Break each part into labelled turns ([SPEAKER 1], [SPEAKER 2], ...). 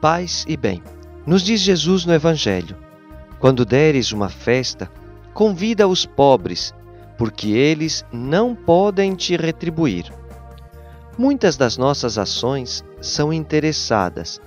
[SPEAKER 1] Paz e bem. Nos diz Jesus no Evangelho: quando deres uma festa, convida os pobres, porque eles não podem te retribuir. Muitas das nossas ações são interessadas.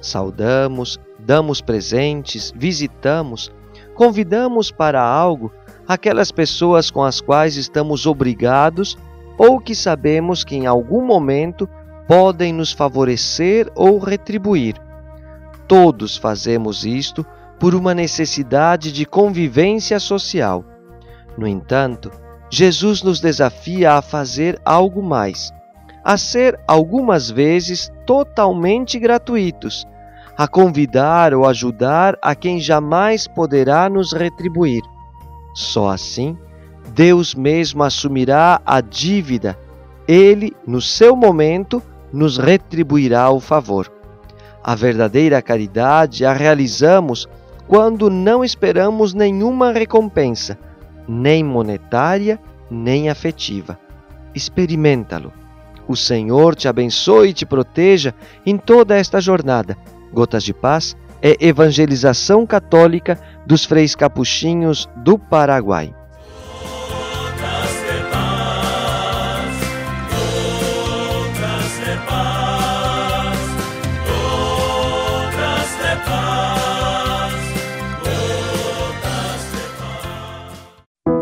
[SPEAKER 1] Saudamos, damos presentes, visitamos, convidamos para algo aquelas pessoas com as quais estamos obrigados ou que sabemos que em algum momento podem nos favorecer ou retribuir. Todos fazemos isto por uma necessidade de convivência social. No entanto, Jesus nos desafia a fazer algo mais, a ser algumas vezes totalmente gratuitos, a convidar ou ajudar a quem jamais poderá nos retribuir. Só assim, Deus mesmo assumirá a dívida, ele, no seu momento, nos retribuirá o favor. A verdadeira caridade a realizamos quando não esperamos nenhuma recompensa, nem monetária, nem afetiva. Experimenta-lo. O Senhor te abençoe e te proteja em toda esta jornada. Gotas de Paz é evangelização católica dos freis capuchinhos do Paraguai.